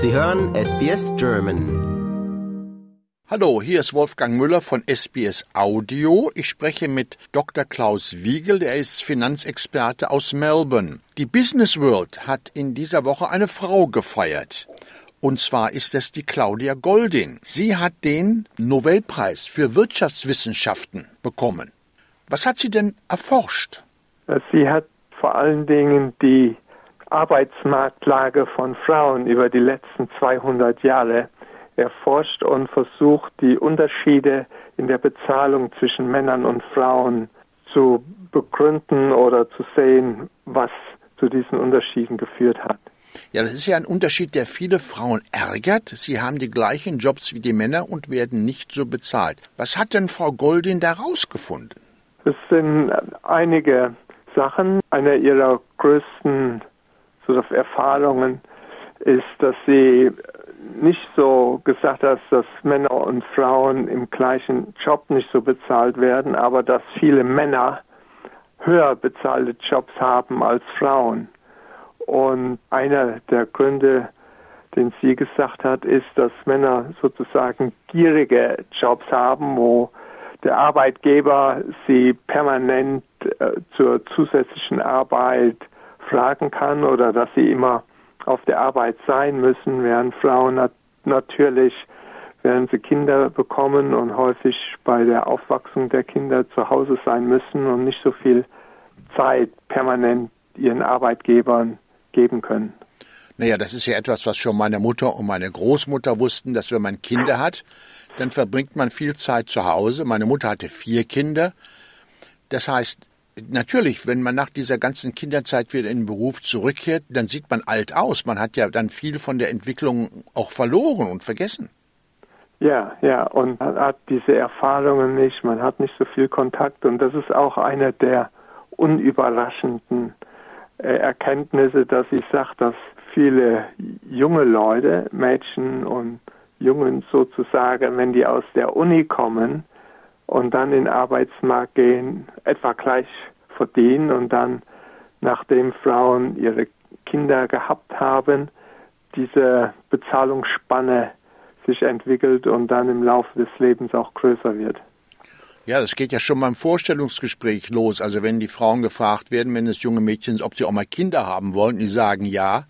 Sie hören SBS German. Hallo, hier ist Wolfgang Müller von SBS Audio. Ich spreche mit Dr. Klaus Wiegel, der ist Finanzexperte aus Melbourne. Die Business World hat in dieser Woche eine Frau gefeiert. Und zwar ist es die Claudia Goldin. Sie hat den Nobelpreis für Wirtschaftswissenschaften bekommen. Was hat sie denn erforscht? Sie hat vor allen Dingen die Arbeitsmarktlage von Frauen über die letzten 200 Jahre erforscht und versucht, die Unterschiede in der Bezahlung zwischen Männern und Frauen zu begründen oder zu sehen, was zu diesen Unterschieden geführt hat. Ja, das ist ja ein Unterschied, der viele Frauen ärgert. Sie haben die gleichen Jobs wie die Männer und werden nicht so bezahlt. Was hat denn Frau Goldin da rausgefunden? Es sind einige Sachen. Eine ihrer größten so Erfahrungen ist, dass sie nicht so gesagt hat, dass Männer und Frauen im gleichen Job nicht so bezahlt werden, aber dass viele Männer höher bezahlte Jobs haben als Frauen. Und einer der Gründe, den sie gesagt hat, ist, dass Männer sozusagen gierige Jobs haben, wo der Arbeitgeber sie permanent äh, zur zusätzlichen Arbeit fragen kann oder dass sie immer auf der Arbeit sein müssen, während Frauen nat natürlich, während sie Kinder bekommen und häufig bei der Aufwachsung der Kinder zu Hause sein müssen und nicht so viel Zeit permanent ihren Arbeitgebern geben können. Naja, das ist ja etwas, was schon meine Mutter und meine Großmutter wussten, dass wenn man Kinder hat, dann verbringt man viel Zeit zu Hause. Meine Mutter hatte vier Kinder. Das heißt, natürlich, wenn man nach dieser ganzen Kinderzeit wieder in den Beruf zurückkehrt, dann sieht man alt aus. Man hat ja dann viel von der Entwicklung auch verloren und vergessen. Ja, ja, und man hat diese Erfahrungen nicht, man hat nicht so viel Kontakt und das ist auch eine der unüberraschenden äh, Erkenntnisse, dass ich sage, dass viele junge Leute, Mädchen und Jungen sozusagen, wenn die aus der Uni kommen, und dann in den Arbeitsmarkt gehen, etwa gleich verdienen und dann, nachdem Frauen ihre Kinder gehabt haben, diese Bezahlungsspanne sich entwickelt und dann im Laufe des Lebens auch größer wird. Ja, das geht ja schon beim Vorstellungsgespräch los. Also wenn die Frauen gefragt werden, wenn es junge Mädchen sind, ob sie auch mal Kinder haben wollen, die sagen ja,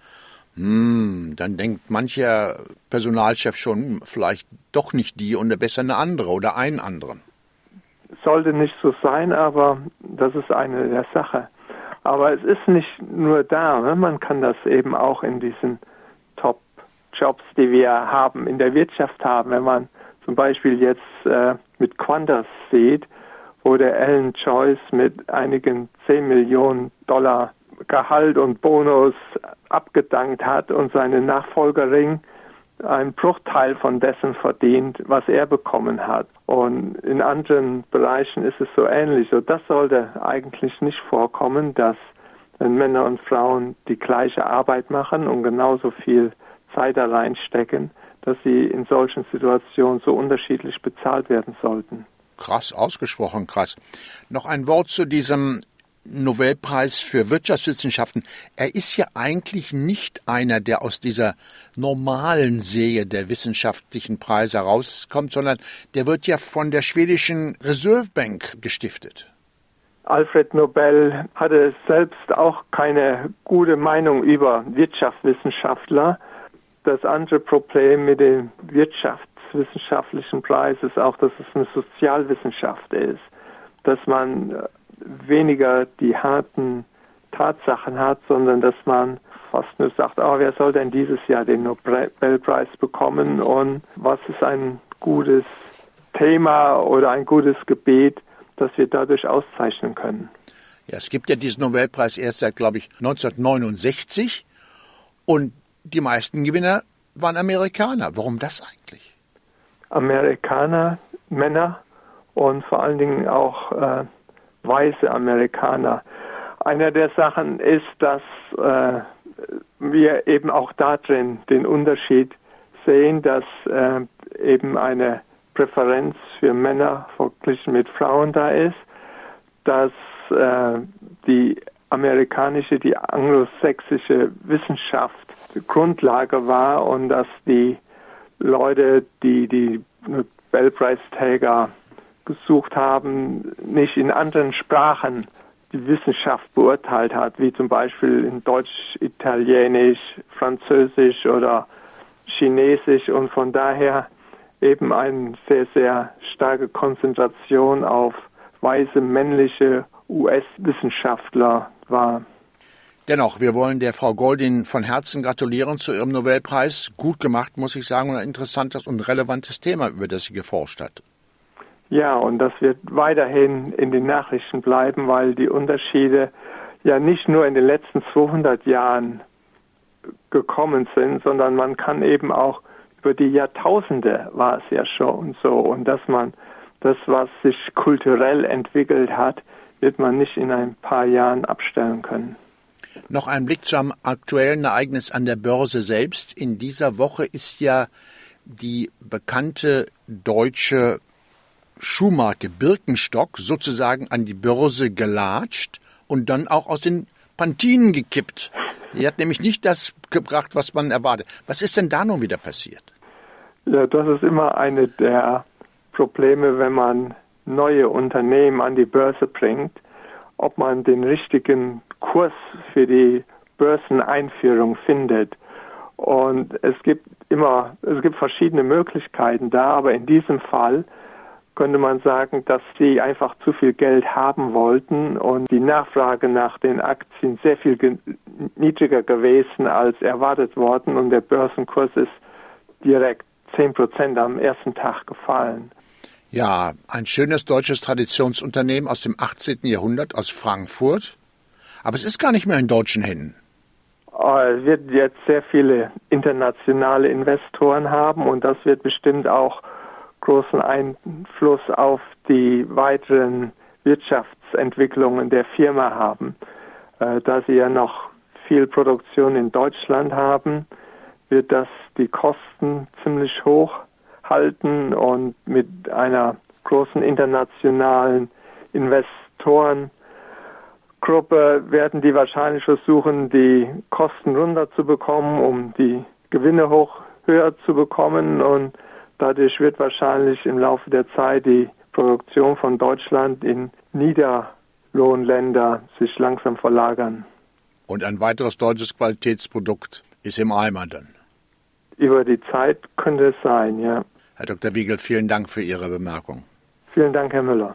hm, dann denkt mancher Personalchef schon, vielleicht doch nicht die und besser eine andere oder einen anderen sollte nicht so sein, aber das ist eine der Sache. Aber es ist nicht nur da, ne? man kann das eben auch in diesen Top-Jobs, die wir haben, in der Wirtschaft haben. Wenn man zum Beispiel jetzt äh, mit Qantas sieht, wo der Alan Joyce mit einigen 10 Millionen Dollar Gehalt und Bonus abgedankt hat und seine Nachfolgerin ein Bruchteil von dessen verdient, was er bekommen hat. Und in anderen Bereichen ist es so ähnlich. Und das sollte eigentlich nicht vorkommen, dass wenn Männer und Frauen die gleiche Arbeit machen und genauso viel Zeit da reinstecken, dass sie in solchen Situationen so unterschiedlich bezahlt werden sollten. Krass, ausgesprochen krass. Noch ein Wort zu diesem Nobelpreis für Wirtschaftswissenschaften. Er ist ja eigentlich nicht einer, der aus dieser normalen Serie der wissenschaftlichen Preise herauskommt, sondern der wird ja von der schwedischen Reserve Bank gestiftet. Alfred Nobel hatte selbst auch keine gute Meinung über Wirtschaftswissenschaftler. Das andere Problem mit dem wirtschaftswissenschaftlichen Preis ist auch, dass es eine Sozialwissenschaft ist, dass man weniger die harten Tatsachen hat, sondern dass man fast nur sagt, oh, wer soll denn dieses Jahr den Nobelpreis bekommen und was ist ein gutes Thema oder ein gutes Gebet, das wir dadurch auszeichnen können. Ja, es gibt ja diesen Nobelpreis erst seit, glaube ich, 1969 und die meisten Gewinner waren Amerikaner. Warum das eigentlich? Amerikaner, Männer und vor allen Dingen auch äh, weiße Amerikaner. Eine der Sachen ist, dass äh, wir eben auch darin den Unterschied sehen, dass äh, eben eine Präferenz für Männer verglichen mit Frauen da ist, dass äh, die amerikanische, die anglosächsische Wissenschaft Grundlage war und dass die Leute, die die Nobelpreisträger gesucht haben, nicht in anderen Sprachen die Wissenschaft beurteilt hat, wie zum Beispiel in Deutsch, Italienisch, Französisch oder Chinesisch und von daher eben eine sehr, sehr starke Konzentration auf weiße männliche US-Wissenschaftler war. Dennoch, wir wollen der Frau Goldin von Herzen gratulieren zu ihrem Nobelpreis. Gut gemacht, muss ich sagen, und ein interessantes und relevantes Thema, über das sie geforscht hat. Ja, und das wird weiterhin in den Nachrichten bleiben, weil die Unterschiede ja nicht nur in den letzten 200 Jahren gekommen sind, sondern man kann eben auch über die Jahrtausende war es ja schon so und dass man das, was sich kulturell entwickelt hat, wird man nicht in ein paar Jahren abstellen können. Noch ein Blick zum aktuellen Ereignis an der Börse selbst. In dieser Woche ist ja die bekannte deutsche Schuhmarke Birkenstock sozusagen an die Börse gelatscht und dann auch aus den Pantinen gekippt. Die hat nämlich nicht das gebracht, was man erwartet. Was ist denn da nun wieder passiert? Ja, das ist immer eine der Probleme, wenn man neue Unternehmen an die Börse bringt, ob man den richtigen Kurs für die Börseneinführung findet. Und es gibt immer, es gibt verschiedene Möglichkeiten da, aber in diesem Fall könnte man sagen, dass sie einfach zu viel Geld haben wollten und die Nachfrage nach den Aktien sehr viel ge niedriger gewesen als erwartet worden und der Börsenkurs ist direkt 10 Prozent am ersten Tag gefallen. Ja, ein schönes deutsches Traditionsunternehmen aus dem 18. Jahrhundert aus Frankfurt. Aber es ist gar nicht mehr in deutschen Händen. Es wird jetzt sehr viele internationale Investoren haben und das wird bestimmt auch großen Einfluss auf die weiteren Wirtschaftsentwicklungen der Firma haben. Äh, da sie ja noch viel Produktion in Deutschland haben, wird das die Kosten ziemlich hoch halten und mit einer großen internationalen Investorengruppe werden die wahrscheinlich versuchen, die Kosten runterzubekommen, um die Gewinne hoch höher zu bekommen und Dadurch wird wahrscheinlich im Laufe der Zeit die Produktion von Deutschland in Niederlohnländer sich langsam verlagern. Und ein weiteres deutsches Qualitätsprodukt ist im Eimer dann. Über die Zeit könnte es sein, ja. Herr Dr. Wiegel, vielen Dank für Ihre Bemerkung. Vielen Dank, Herr Müller.